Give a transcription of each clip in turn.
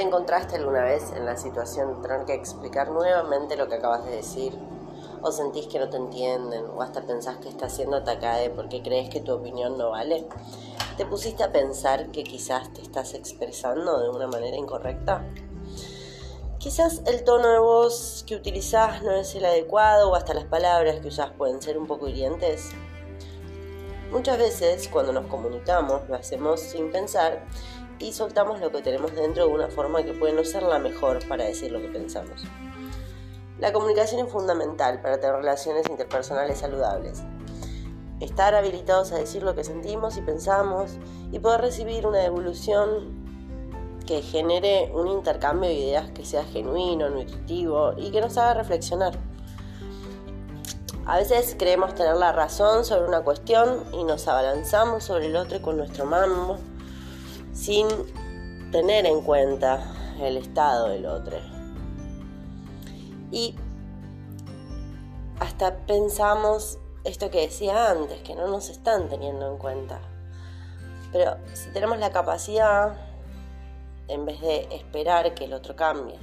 ¿Te encontraste alguna vez en la situación de tener que explicar nuevamente lo que acabas de decir? ¿O sentís que no te entienden? ¿O hasta pensás que estás siendo atacada porque crees que tu opinión no vale? ¿Te pusiste a pensar que quizás te estás expresando de una manera incorrecta? Quizás el tono de voz que utilizás no es el adecuado o hasta las palabras que usás pueden ser un poco hirientes. Muchas veces cuando nos comunicamos lo hacemos sin pensar y soltamos lo que tenemos dentro de una forma que puede no ser la mejor para decir lo que pensamos. La comunicación es fundamental para tener relaciones interpersonales saludables. Estar habilitados a decir lo que sentimos y pensamos y poder recibir una devolución que genere un intercambio de ideas que sea genuino, nutritivo y que nos haga reflexionar. A veces creemos tener la razón sobre una cuestión y nos abalanzamos sobre el otro con nuestro mambo sin tener en cuenta el estado del otro. Y hasta pensamos esto que decía antes, que no nos están teniendo en cuenta. Pero si tenemos la capacidad, en vez de esperar que el otro cambie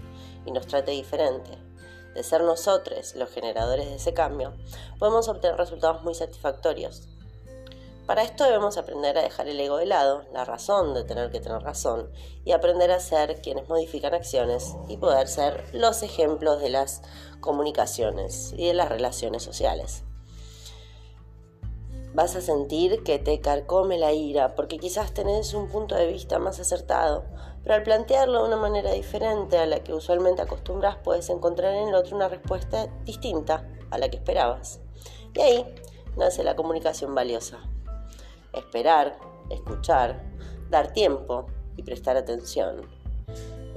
y nos trate diferente, de ser nosotros los generadores de ese cambio, podemos obtener resultados muy satisfactorios para esto debemos aprender a dejar el ego de lado, la razón de tener que tener razón, y aprender a ser quienes modifican acciones y poder ser los ejemplos de las comunicaciones y de las relaciones sociales. Vas a sentir que te carcome la ira porque quizás tenés un punto de vista más acertado, pero al plantearlo de una manera diferente a la que usualmente acostumbras puedes encontrar en el otro una respuesta distinta a la que esperabas. Y ahí nace la comunicación valiosa esperar, escuchar, dar tiempo y prestar atención.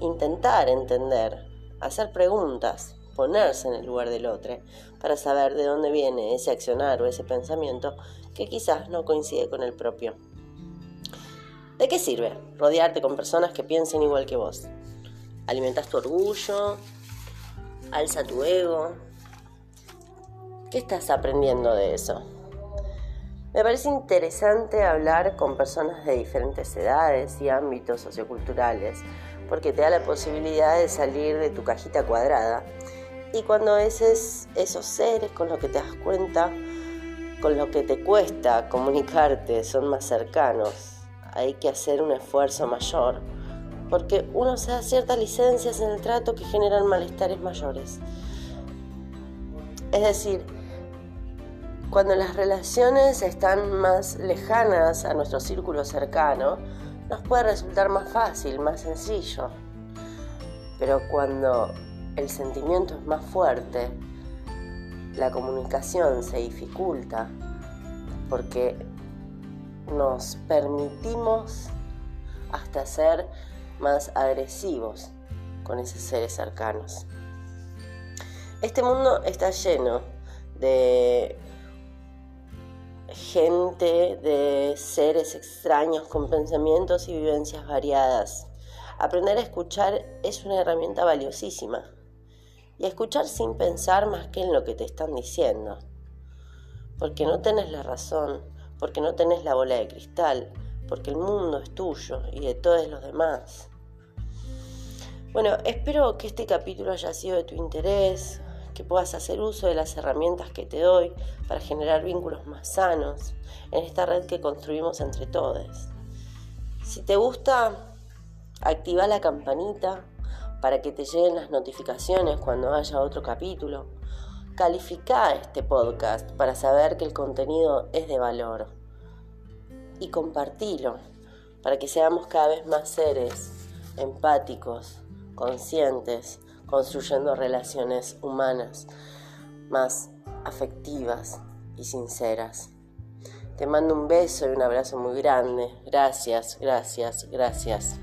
Intentar entender, hacer preguntas, ponerse en el lugar del otro para saber de dónde viene ese accionar o ese pensamiento que quizás no coincide con el propio. ¿De qué sirve rodearte con personas que piensen igual que vos? ¿Alimentas tu orgullo? ¿Alza tu ego? ¿Qué estás aprendiendo de eso? Me parece interesante hablar con personas de diferentes edades y ámbitos socioculturales, porque te da la posibilidad de salir de tu cajita cuadrada. Y cuando esos, esos seres con los que te das cuenta, con lo que te cuesta comunicarte, son más cercanos, hay que hacer un esfuerzo mayor, porque uno se da ciertas licencias en el trato que generan malestares mayores. Es decir, cuando las relaciones están más lejanas a nuestro círculo cercano, nos puede resultar más fácil, más sencillo. Pero cuando el sentimiento es más fuerte, la comunicación se dificulta porque nos permitimos hasta ser más agresivos con esos seres cercanos. Este mundo está lleno de gente de seres extraños con pensamientos y vivencias variadas. Aprender a escuchar es una herramienta valiosísima. Y a escuchar sin pensar más que en lo que te están diciendo. Porque no tenés la razón, porque no tenés la bola de cristal, porque el mundo es tuyo y de todos los demás. Bueno, espero que este capítulo haya sido de tu interés, que puedas hacer uso de las herramientas que te doy para generar vínculos más sanos en esta red que construimos entre todos. Si te gusta, activa la campanita para que te lleguen las notificaciones cuando haya otro capítulo. Califica este podcast para saber que el contenido es de valor. Y compartilo para que seamos cada vez más seres empáticos, conscientes, construyendo relaciones humanas más afectivas y sinceras. Te mando un beso y un abrazo muy grande. Gracias, gracias, gracias.